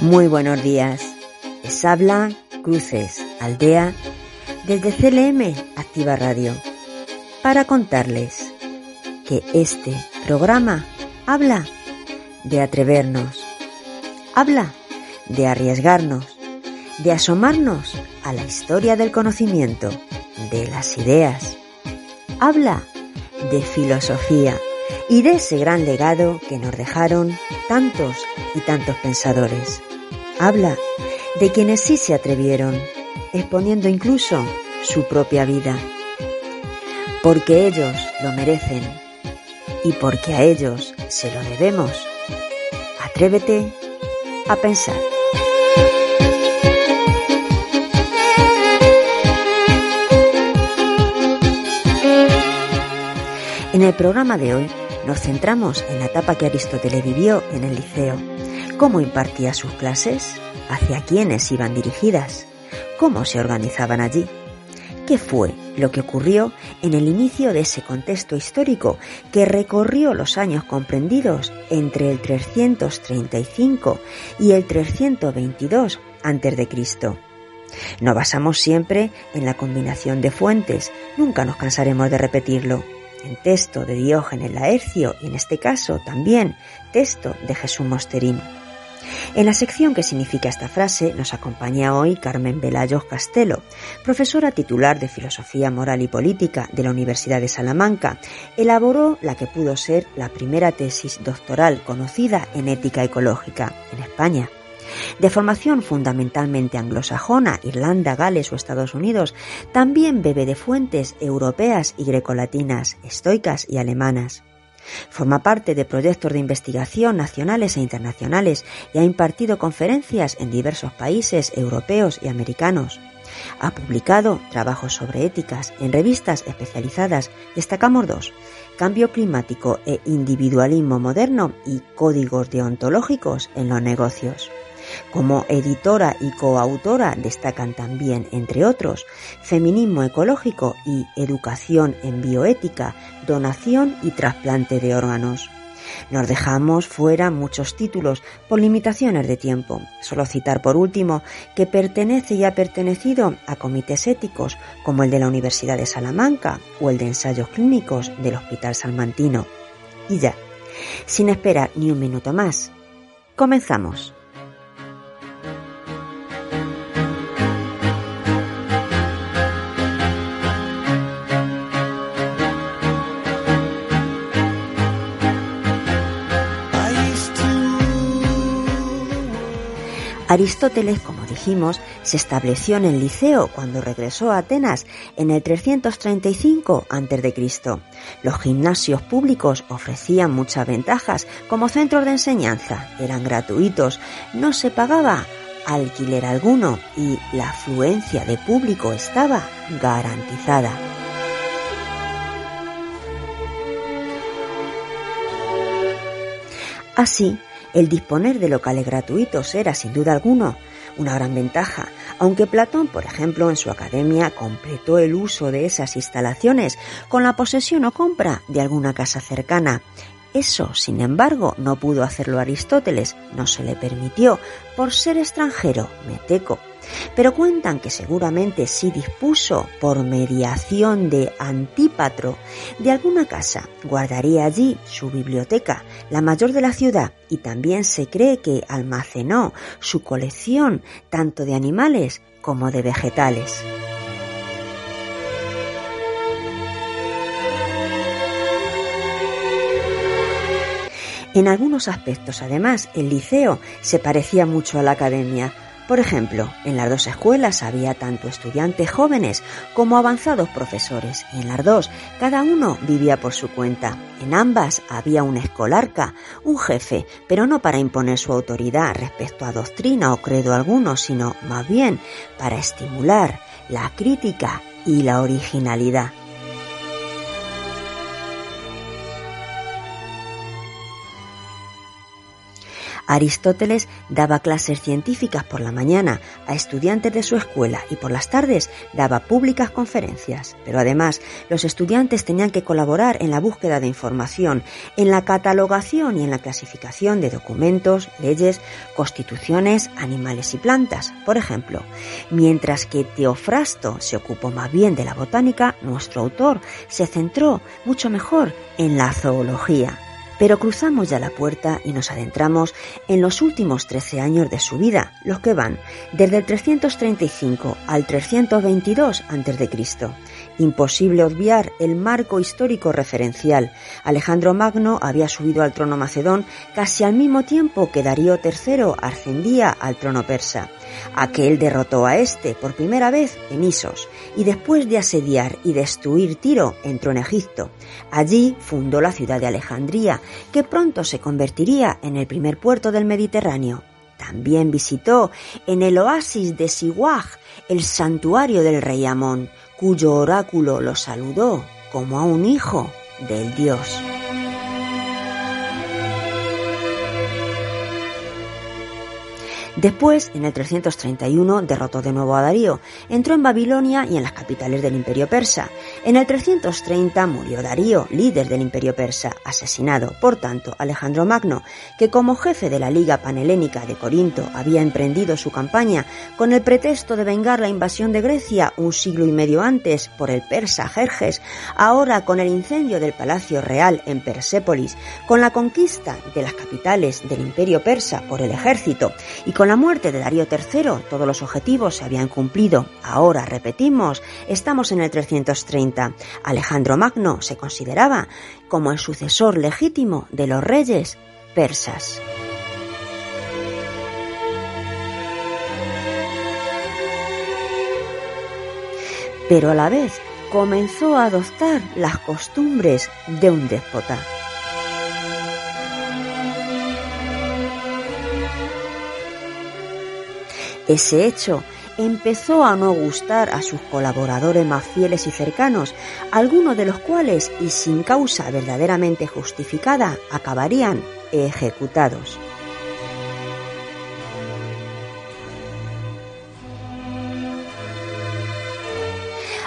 Muy buenos días. Les habla Cruces, Aldea, desde CLM Activa Radio, para contarles que este programa habla de atrevernos, habla de arriesgarnos, de asomarnos a la historia del conocimiento, de las ideas, habla de filosofía y de ese gran legado que nos dejaron tantos y tantos pensadores. Habla de quienes sí se atrevieron, exponiendo incluso su propia vida. Porque ellos lo merecen y porque a ellos se lo debemos. Atrévete a pensar. En el programa de hoy nos centramos en la etapa que Aristóteles vivió en el liceo, cómo impartía sus clases, hacia quiénes iban dirigidas, cómo se organizaban allí, qué fue lo que ocurrió en el inicio de ese contexto histórico que recorrió los años comprendidos entre el 335 y el 322 a.C. Nos basamos siempre en la combinación de fuentes, nunca nos cansaremos de repetirlo en texto de Diógenes Laercio y en este caso también texto de Jesús Mosterín. En la sección que significa esta frase nos acompaña hoy Carmen Velayos Castelo, profesora titular de Filosofía Moral y Política de la Universidad de Salamanca. Elaboró la que pudo ser la primera tesis doctoral conocida en ética ecológica en España. De formación fundamentalmente anglosajona, Irlanda, Gales o Estados Unidos, también bebe de fuentes europeas y grecolatinas, estoicas y alemanas. Forma parte de proyectos de investigación nacionales e internacionales y ha impartido conferencias en diversos países europeos y americanos. Ha publicado trabajos sobre éticas en revistas especializadas. Destacamos dos, Cambio climático e individualismo moderno y códigos deontológicos en los negocios. Como editora y coautora destacan también, entre otros, Feminismo ecológico y Educación en bioética, donación y trasplante de órganos. Nos dejamos fuera muchos títulos por limitaciones de tiempo. Solo citar por último que pertenece y ha pertenecido a comités éticos como el de la Universidad de Salamanca o el de ensayos clínicos del Hospital Salmantino. Y ya, sin esperar ni un minuto más, comenzamos. Aristóteles, como dijimos, se estableció en el Liceo cuando regresó a Atenas en el 335 a.C. Los gimnasios públicos ofrecían muchas ventajas como centros de enseñanza, eran gratuitos, no se pagaba alquiler alguno y la afluencia de público estaba garantizada. Así, el disponer de locales gratuitos era, sin duda alguno, una gran ventaja, aunque Platón, por ejemplo, en su academia completó el uso de esas instalaciones con la posesión o compra de alguna casa cercana. Eso, sin embargo, no pudo hacerlo Aristóteles, no se le permitió, por ser extranjero, meteco. Pero cuentan que seguramente sí dispuso, por mediación de Antípatro, de alguna casa. Guardaría allí su biblioteca, la mayor de la ciudad, y también se cree que almacenó su colección tanto de animales como de vegetales. En algunos aspectos, además, el liceo se parecía mucho a la academia. Por ejemplo, en las dos escuelas había tanto estudiantes jóvenes como avanzados profesores, y en las dos cada uno vivía por su cuenta. En ambas había un escolarca, un jefe, pero no para imponer su autoridad respecto a doctrina o credo alguno, sino más bien para estimular la crítica y la originalidad. Aristóteles daba clases científicas por la mañana a estudiantes de su escuela y por las tardes daba públicas conferencias. Pero además, los estudiantes tenían que colaborar en la búsqueda de información, en la catalogación y en la clasificación de documentos, leyes, constituciones, animales y plantas, por ejemplo. Mientras que Teofrasto se ocupó más bien de la botánica, nuestro autor se centró mucho mejor en la zoología. Pero cruzamos ya la puerta y nos adentramos en los últimos 13 años de su vida, los que van desde el 335 al 322 a.C. Imposible obviar el marco histórico referencial. Alejandro Magno había subido al trono macedón casi al mismo tiempo que Darío III ascendía al trono persa. Aquel derrotó a este por primera vez en Isos y después de asediar y destruir Tiro entró en Egipto. Allí fundó la ciudad de Alejandría, que pronto se convertiría en el primer puerto del Mediterráneo. También visitó en el oasis de Siwaj el santuario del rey Amón, cuyo oráculo lo saludó como a un hijo del dios. Después, en el 331, derrotó de nuevo a Darío, entró en Babilonia y en las capitales del imperio persa. En el 330 murió Darío, líder del imperio persa, asesinado, por tanto, Alejandro Magno, que como jefe de la Liga Panhelénica de Corinto había emprendido su campaña con el pretexto de vengar la invasión de Grecia un siglo y medio antes por el persa Jerjes, ahora con el incendio del Palacio Real en Persépolis, con la conquista de las capitales del imperio persa por el ejército y con la muerte de Darío III todos los objetivos se habían cumplido. Ahora, repetimos, estamos en el 330. Alejandro Magno se consideraba como el sucesor legítimo de los reyes persas. Pero a la vez comenzó a adoptar las costumbres de un déspota. Ese hecho empezó a no gustar a sus colaboradores más fieles y cercanos, algunos de los cuales, y sin causa verdaderamente justificada, acabarían ejecutados.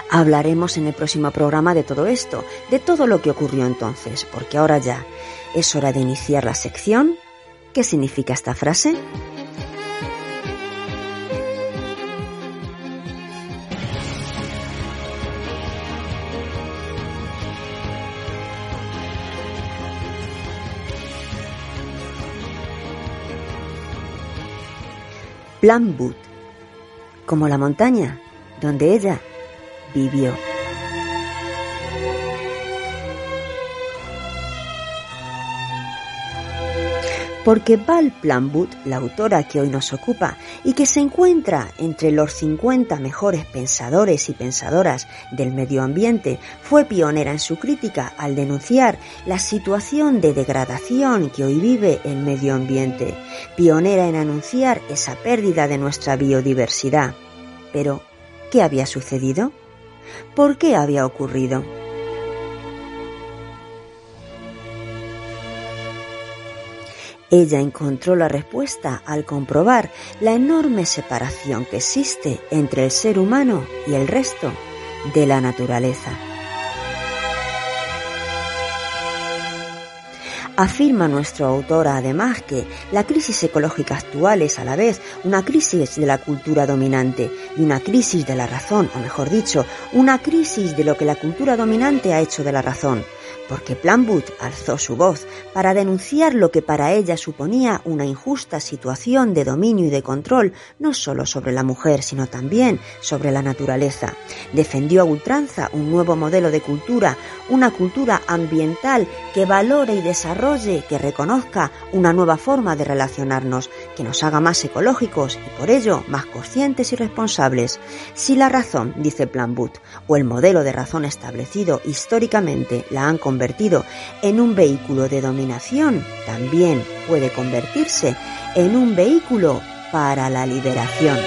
Hablaremos en el próximo programa de todo esto, de todo lo que ocurrió entonces, porque ahora ya es hora de iniciar la sección. ¿Qué significa esta frase? Plambut, como la montaña donde ella vivió. Porque Val Plambut, la autora que hoy nos ocupa y que se encuentra entre los 50 mejores pensadores y pensadoras del medio ambiente, fue pionera en su crítica al denunciar la situación de degradación que hoy vive el medio ambiente, pionera en anunciar esa pérdida de nuestra biodiversidad. Pero, ¿qué había sucedido? ¿Por qué había ocurrido? Ella encontró la respuesta al comprobar la enorme separación que existe entre el ser humano y el resto de la naturaleza. Afirma nuestro autor además que la crisis ecológica actual es a la vez una crisis de la cultura dominante y una crisis de la razón, o mejor dicho, una crisis de lo que la cultura dominante ha hecho de la razón porque Planwood alzó su voz para denunciar lo que para ella suponía una injusta situación de dominio y de control, no solo sobre la mujer, sino también sobre la naturaleza. Defendió a ultranza un nuevo modelo de cultura, una cultura ambiental que valore y desarrolle, que reconozca una nueva forma de relacionarnos, que nos haga más ecológicos y por ello más conscientes y responsables. Si la razón, dice Planwood, o el modelo de razón establecido históricamente la han convertido en un vehículo de dominación, también puede convertirse en un vehículo para la liberación.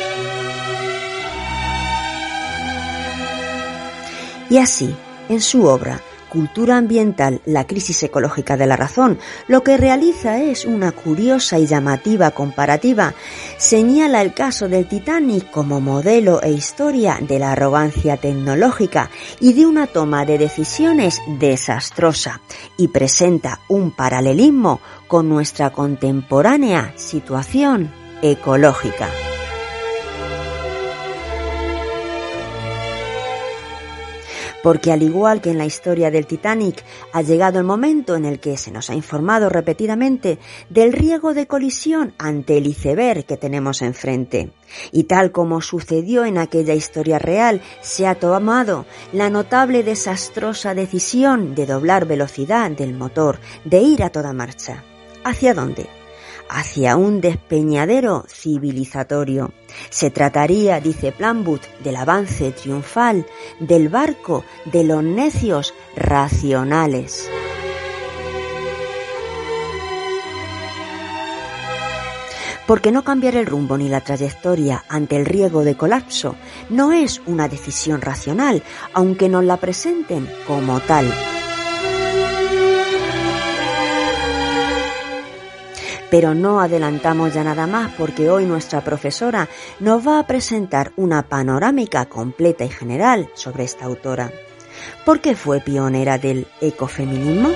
Y así, en su obra, Cultura Ambiental, la crisis ecológica de la razón, lo que realiza es una curiosa y llamativa comparativa. Señala el caso del Titanic como modelo e historia de la arrogancia tecnológica y de una toma de decisiones desastrosa y presenta un paralelismo con nuestra contemporánea situación ecológica. Porque al igual que en la historia del Titanic, ha llegado el momento en el que se nos ha informado repetidamente del riesgo de colisión ante el iceberg que tenemos enfrente. Y tal como sucedió en aquella historia real, se ha tomado la notable desastrosa decisión de doblar velocidad del motor, de ir a toda marcha. ¿Hacia dónde? Hacia un despeñadero civilizatorio. Se trataría, dice Planwood, del avance triunfal del barco de los necios racionales. Porque no cambiar el rumbo ni la trayectoria ante el riesgo de colapso no es una decisión racional, aunque nos la presenten como tal. Pero no adelantamos ya nada más porque hoy nuestra profesora nos va a presentar una panorámica completa y general sobre esta autora. ¿Por qué fue pionera del ecofeminismo?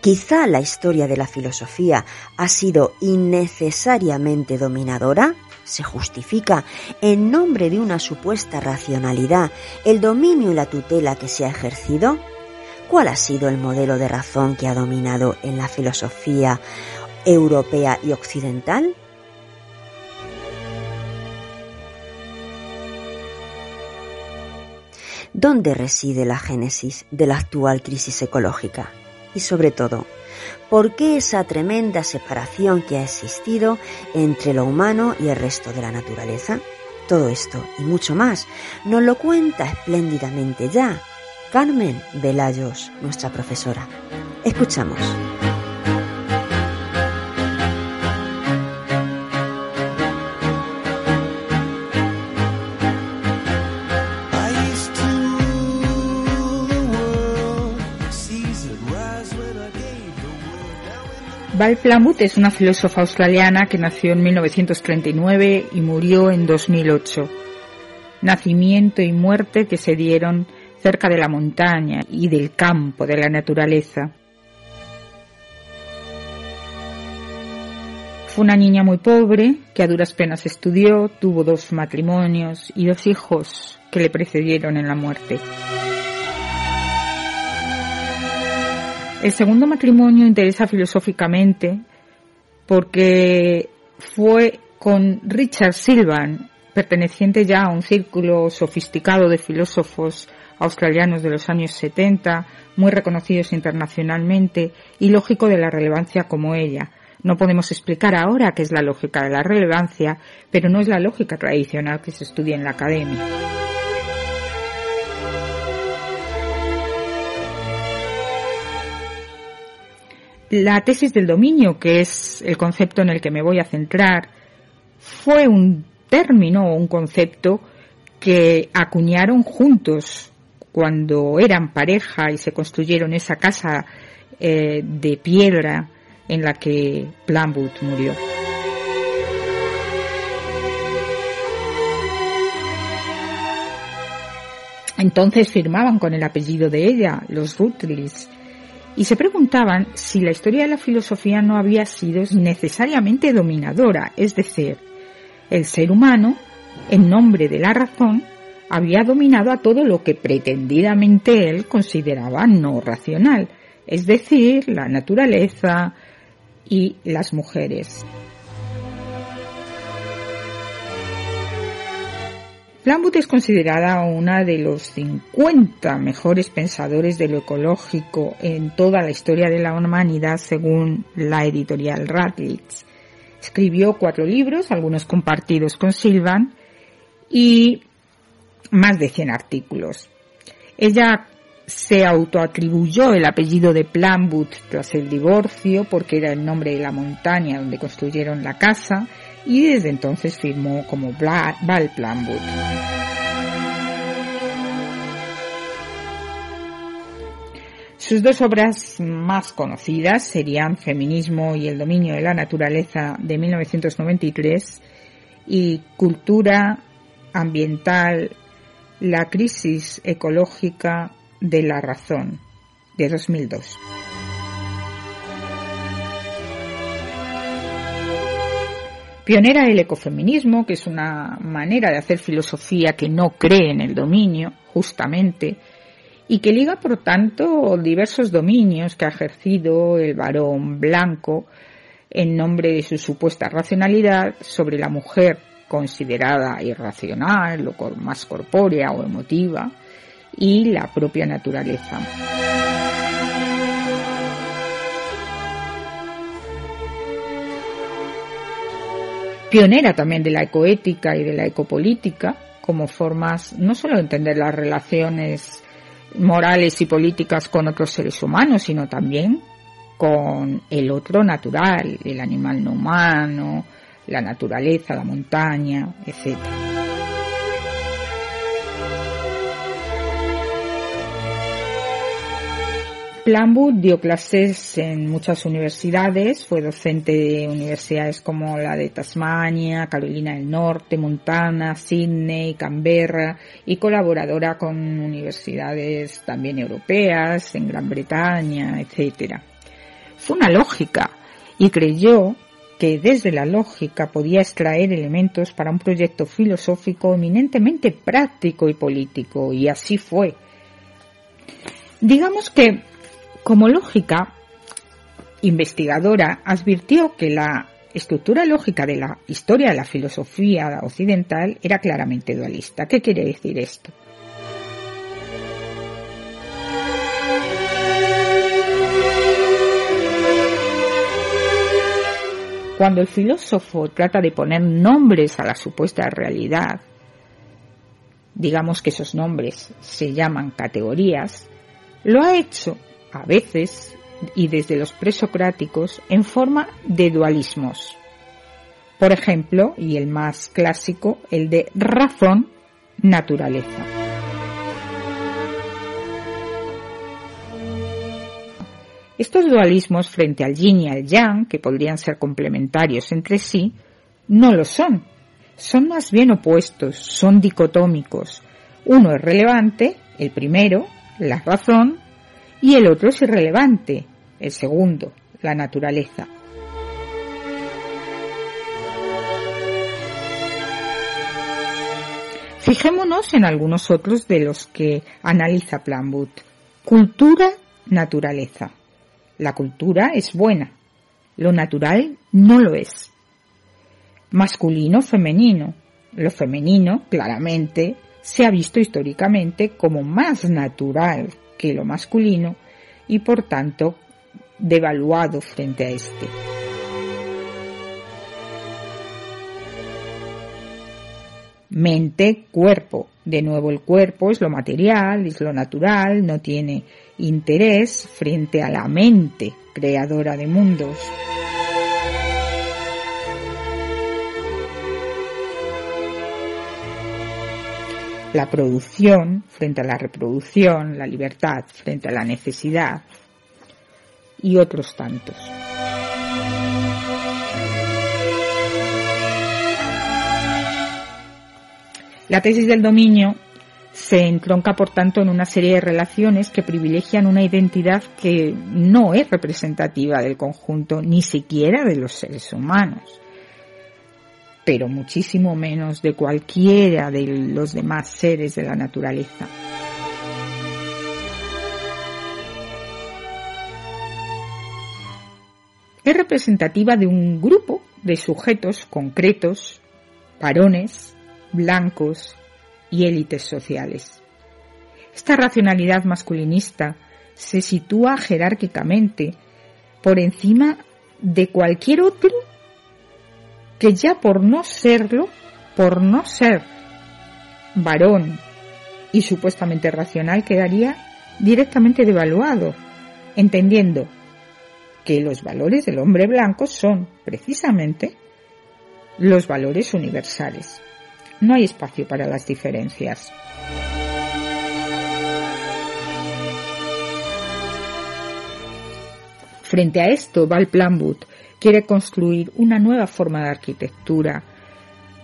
Quizá la historia de la filosofía ha sido innecesariamente dominadora, se justifica en nombre de una supuesta racionalidad el dominio y la tutela que se ha ejercido. ¿Cuál ha sido el modelo de razón que ha dominado en la filosofía europea y occidental? ¿Dónde reside la génesis de la actual crisis ecológica? Y sobre todo, ¿por qué esa tremenda separación que ha existido entre lo humano y el resto de la naturaleza? Todo esto y mucho más nos lo cuenta espléndidamente ya Carmen Velayos, nuestra profesora. Escuchamos. Val Plumwood es una filósofa australiana que nació en 1939 y murió en 2008. Nacimiento y muerte que se dieron cerca de la montaña y del campo, de la naturaleza. Fue una niña muy pobre que a duras penas estudió, tuvo dos matrimonios y dos hijos que le precedieron en la muerte. El segundo matrimonio interesa filosóficamente porque fue con Richard Silvan, perteneciente ya a un círculo sofisticado de filósofos australianos de los años 70, muy reconocidos internacionalmente y lógico de la relevancia como ella. No podemos explicar ahora qué es la lógica de la relevancia, pero no es la lógica tradicional que se estudia en la academia. La tesis del dominio, que es el concepto en el que me voy a centrar, fue un término o un concepto que acuñaron juntos cuando eran pareja y se construyeron esa casa eh, de piedra en la que Planwood murió. Entonces firmaban con el apellido de ella, los Rutledge, y se preguntaban si la historia de la filosofía no había sido necesariamente dominadora, es decir, el ser humano, en nombre de la razón, había dominado a todo lo que pretendidamente él consideraba no racional, es decir, la naturaleza y las mujeres. Plumwood es considerada una de los 50 mejores pensadores de lo ecológico en toda la historia de la humanidad según la editorial Radcliffe. Escribió cuatro libros, algunos compartidos con Silvan, y más de 100 artículos. Ella se autoatribuyó el apellido de Plumwood tras el divorcio porque era el nombre de la montaña donde construyeron la casa y desde entonces firmó como Val Plumwood. Sus dos obras más conocidas serían Feminismo y el dominio de la naturaleza de 1993 y Cultura ambiental, la crisis ecológica de la razón de 2002. Pionera del ecofeminismo, que es una manera de hacer filosofía que no cree en el dominio, justamente, y que liga, por tanto, diversos dominios que ha ejercido el varón blanco en nombre de su supuesta racionalidad sobre la mujer considerada irracional o más corpórea o emotiva y la propia naturaleza. pionera también de la ecoética y de la ecopolítica como formas no solo de entender las relaciones morales y políticas con otros seres humanos, sino también con el otro natural, el animal no humano, la naturaleza, la montaña, etc. Plumwood dio clases en muchas universidades, fue docente de universidades como la de Tasmania, Carolina del Norte, Montana, Sydney, Canberra y colaboradora con universidades también europeas, en Gran Bretaña, etc. Fue una lógica y creyó que desde la lógica podía extraer elementos para un proyecto filosófico eminentemente práctico y político, y así fue. Digamos que como lógica investigadora, advirtió que la estructura lógica de la historia de la filosofía occidental era claramente dualista. ¿Qué quiere decir esto? Cuando el filósofo trata de poner nombres a la supuesta realidad, digamos que esos nombres se llaman categorías, lo ha hecho a veces y desde los presocráticos en forma de dualismos. Por ejemplo, y el más clásico, el de razón-naturaleza. Estos dualismos frente al yin y al yang, que podrían ser complementarios entre sí, no lo son. Son más bien opuestos, son dicotómicos. Uno es relevante, el primero, la razón, y el otro es irrelevante, el segundo, la naturaleza. Fijémonos en algunos otros de los que analiza Planwood. Cultura, naturaleza. La cultura es buena, lo natural no lo es. Masculino, femenino. Lo femenino, claramente, se ha visto históricamente como más natural que lo masculino y por tanto devaluado frente a este. Mente, cuerpo. De nuevo el cuerpo es lo material, es lo natural, no tiene interés frente a la mente creadora de mundos. la producción frente a la reproducción, la libertad frente a la necesidad y otros tantos. La tesis del dominio se entronca, por tanto, en una serie de relaciones que privilegian una identidad que no es representativa del conjunto, ni siquiera de los seres humanos, pero muchísimo menos de cualquiera de los demás seres de la naturaleza. Es representativa de un grupo de sujetos concretos, varones, blancos, y élites sociales. Esta racionalidad masculinista se sitúa jerárquicamente por encima de cualquier otro que ya por no serlo, por no ser varón y supuestamente racional, quedaría directamente devaluado, entendiendo que los valores del hombre blanco son precisamente los valores universales. No hay espacio para las diferencias. Frente a esto, Val Plumwood quiere construir una nueva forma de arquitectura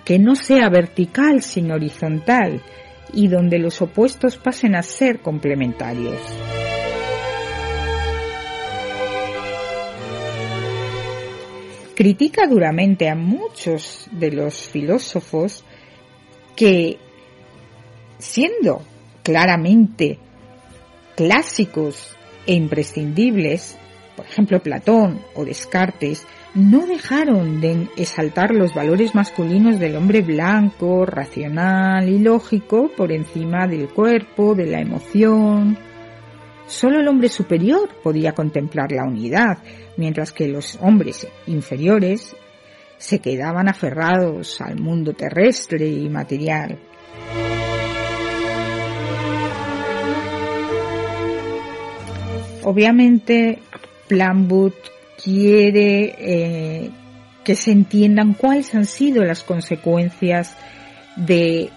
que no sea vertical sino horizontal y donde los opuestos pasen a ser complementarios. Critica duramente a muchos de los filósofos que siendo claramente clásicos e imprescindibles, por ejemplo Platón o Descartes, no dejaron de exaltar los valores masculinos del hombre blanco, racional y lógico por encima del cuerpo, de la emoción. Solo el hombre superior podía contemplar la unidad, mientras que los hombres inferiores se quedaban aferrados al mundo terrestre y material. Obviamente, Planwood quiere eh, que se entiendan cuáles han sido las consecuencias de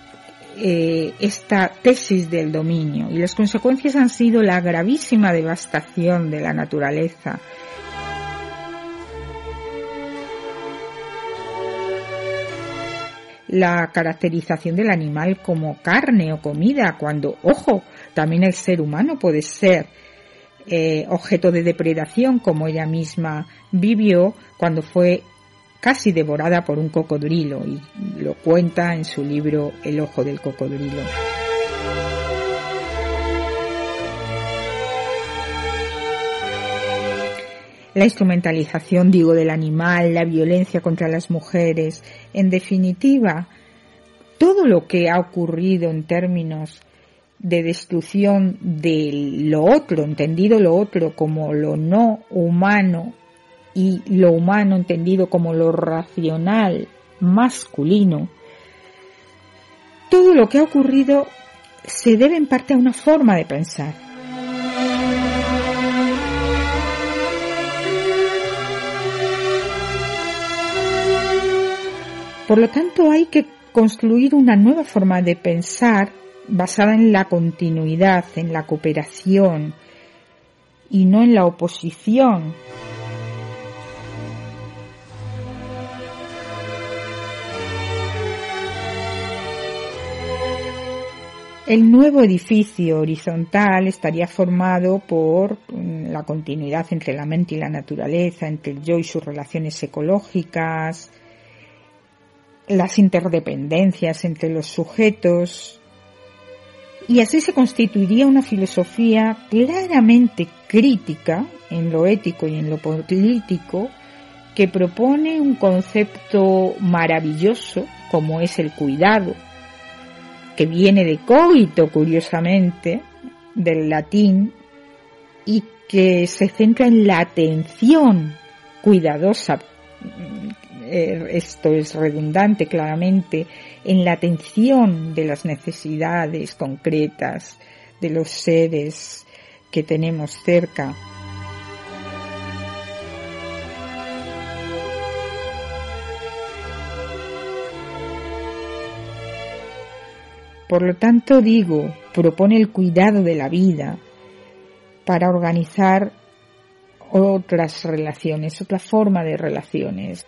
eh, esta tesis del dominio. Y las consecuencias han sido la gravísima devastación de la naturaleza, la caracterización del animal como carne o comida, cuando, ojo, también el ser humano puede ser eh, objeto de depredación, como ella misma vivió cuando fue casi devorada por un cocodrilo, y lo cuenta en su libro El ojo del cocodrilo. La instrumentalización, digo, del animal, la violencia contra las mujeres, en definitiva, todo lo que ha ocurrido en términos de destrucción de lo otro, entendido lo otro como lo no humano y lo humano entendido como lo racional masculino, todo lo que ha ocurrido se debe en parte a una forma de pensar. Por lo tanto, hay que construir una nueva forma de pensar basada en la continuidad, en la cooperación y no en la oposición. El nuevo edificio horizontal estaría formado por mm, la continuidad entre la mente y la naturaleza, entre el yo y sus relaciones ecológicas, las interdependencias entre los sujetos, y así se constituiría una filosofía claramente crítica en lo ético y en lo político, que propone un concepto maravilloso como es el cuidado, que viene de coito, curiosamente, del latín, y que se centra en la atención cuidadosa eh, esto es redundante claramente, en la atención de las necesidades concretas de los seres que tenemos cerca. Por lo tanto, digo, propone el cuidado de la vida para organizar otras relaciones, otra forma de relaciones.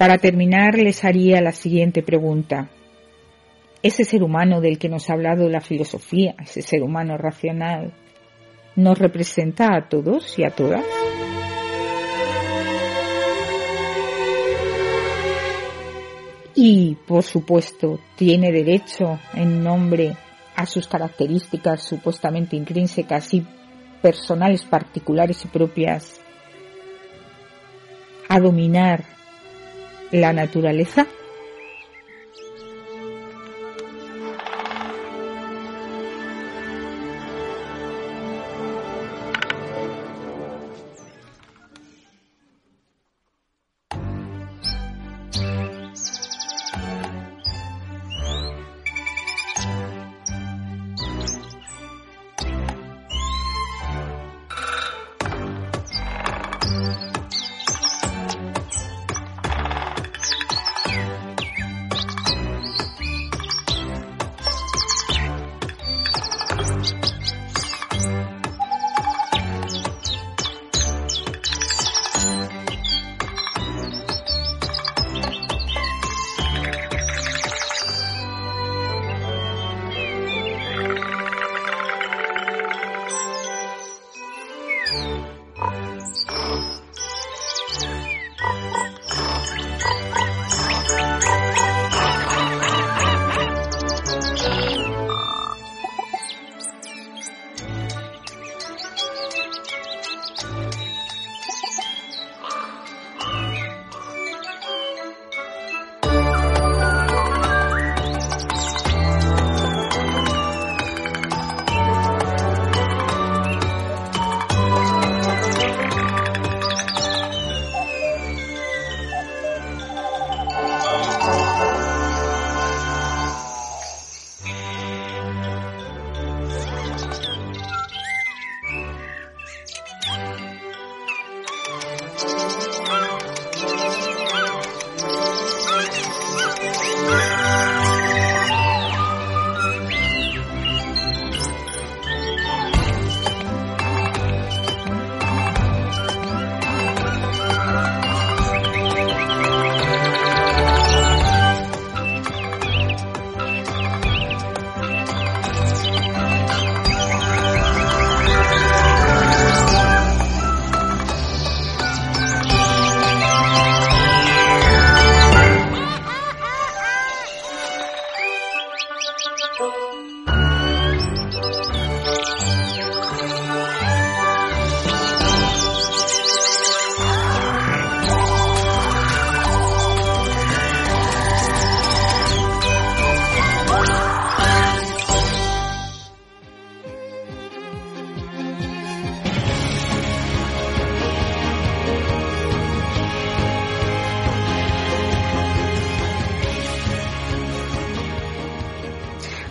Para terminar, les haría la siguiente pregunta. Ese ser humano del que nos ha hablado la filosofía, ese ser humano racional, ¿nos representa a todos y a todas? Y, por supuesto, tiene derecho en nombre a sus características supuestamente intrínsecas y personales particulares y propias a dominar la naturaleza?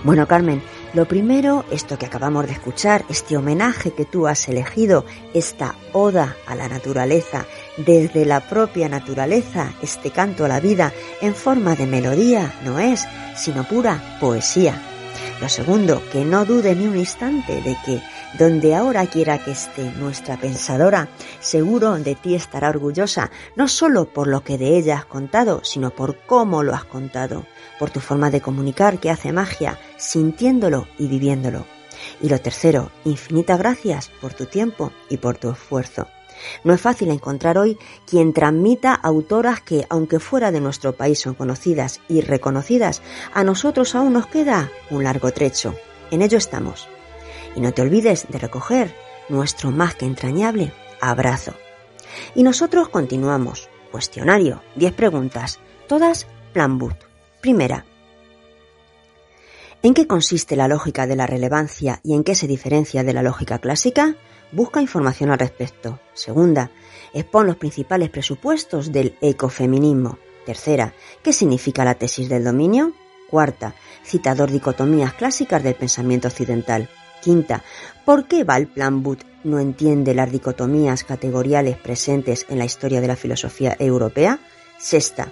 Bueno, Carmen, lo primero, esto que acabamos de escuchar, este homenaje que tú has elegido, esta oda a la naturaleza, desde la propia naturaleza, este canto a la vida en forma de melodía, no es, sino pura poesía. Lo segundo, que no dude ni un instante de que donde ahora quiera que esté nuestra pensadora, seguro de ti estará orgullosa, no solo por lo que de ella has contado, sino por cómo lo has contado, por tu forma de comunicar que hace magia, sintiéndolo y viviéndolo. Y lo tercero, infinitas gracias por tu tiempo y por tu esfuerzo. No es fácil encontrar hoy quien transmita autoras que, aunque fuera de nuestro país son conocidas y reconocidas, a nosotros aún nos queda un largo trecho. En ello estamos. Y no te olvides de recoger nuestro más que entrañable abrazo. Y nosotros continuamos. Cuestionario, 10 preguntas, todas plan boot. Primera. ¿En qué consiste la lógica de la relevancia y en qué se diferencia de la lógica clásica? Busca información al respecto. Segunda, expon los principales presupuestos del ecofeminismo. Tercera, ¿qué significa la tesis del dominio? Cuarta, cita dos dicotomías clásicas del pensamiento occidental. Quinta, ¿por qué Plan But no entiende las dicotomías categoriales presentes en la historia de la filosofía europea? Sexta,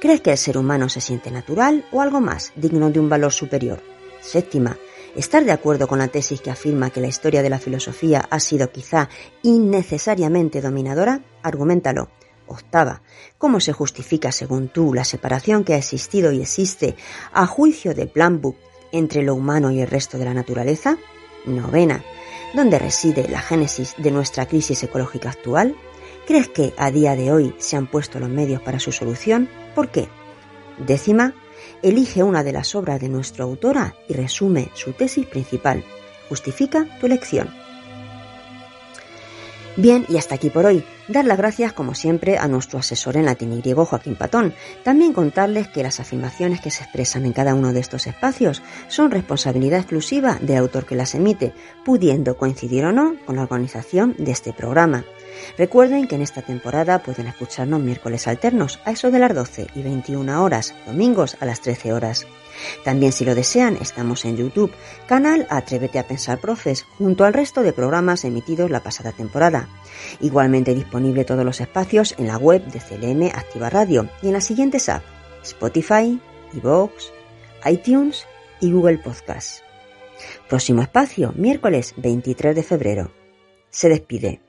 ¿crees que el ser humano se siente natural o algo más, digno de un valor superior? Séptima, ¿estar de acuerdo con la tesis que afirma que la historia de la filosofía ha sido quizá innecesariamente dominadora? Argumentalo. Octava. ¿Cómo se justifica, según tú, la separación que ha existido y existe, a juicio de Plan Book, entre lo humano y el resto de la naturaleza? Novena. ¿Dónde reside la génesis de nuestra crisis ecológica actual? ¿Crees que a día de hoy se han puesto los medios para su solución? ¿Por qué? Décima. Elige una de las obras de nuestra autora y resume su tesis principal. Justifica tu elección. Bien, y hasta aquí por hoy. Dar las gracias, como siempre, a nuestro asesor en latín y griego, Joaquín Patón. También contarles que las afirmaciones que se expresan en cada uno de estos espacios son responsabilidad exclusiva del autor que las emite, pudiendo coincidir o no con la organización de este programa. Recuerden que en esta temporada pueden escucharnos miércoles alternos a eso de las 12 y 21 horas, domingos a las 13 horas. También si lo desean, estamos en YouTube, canal Atrévete a Pensar Profes, junto al resto de programas emitidos la pasada temporada. Igualmente disponible todos los espacios en la web de CLM Activa Radio y en las siguientes apps, Spotify, iVoox, iTunes y Google Podcast. Próximo espacio, miércoles 23 de febrero. Se despide.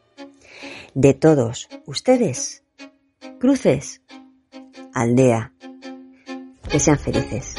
De todos ustedes, cruces, aldea. Que sean felices.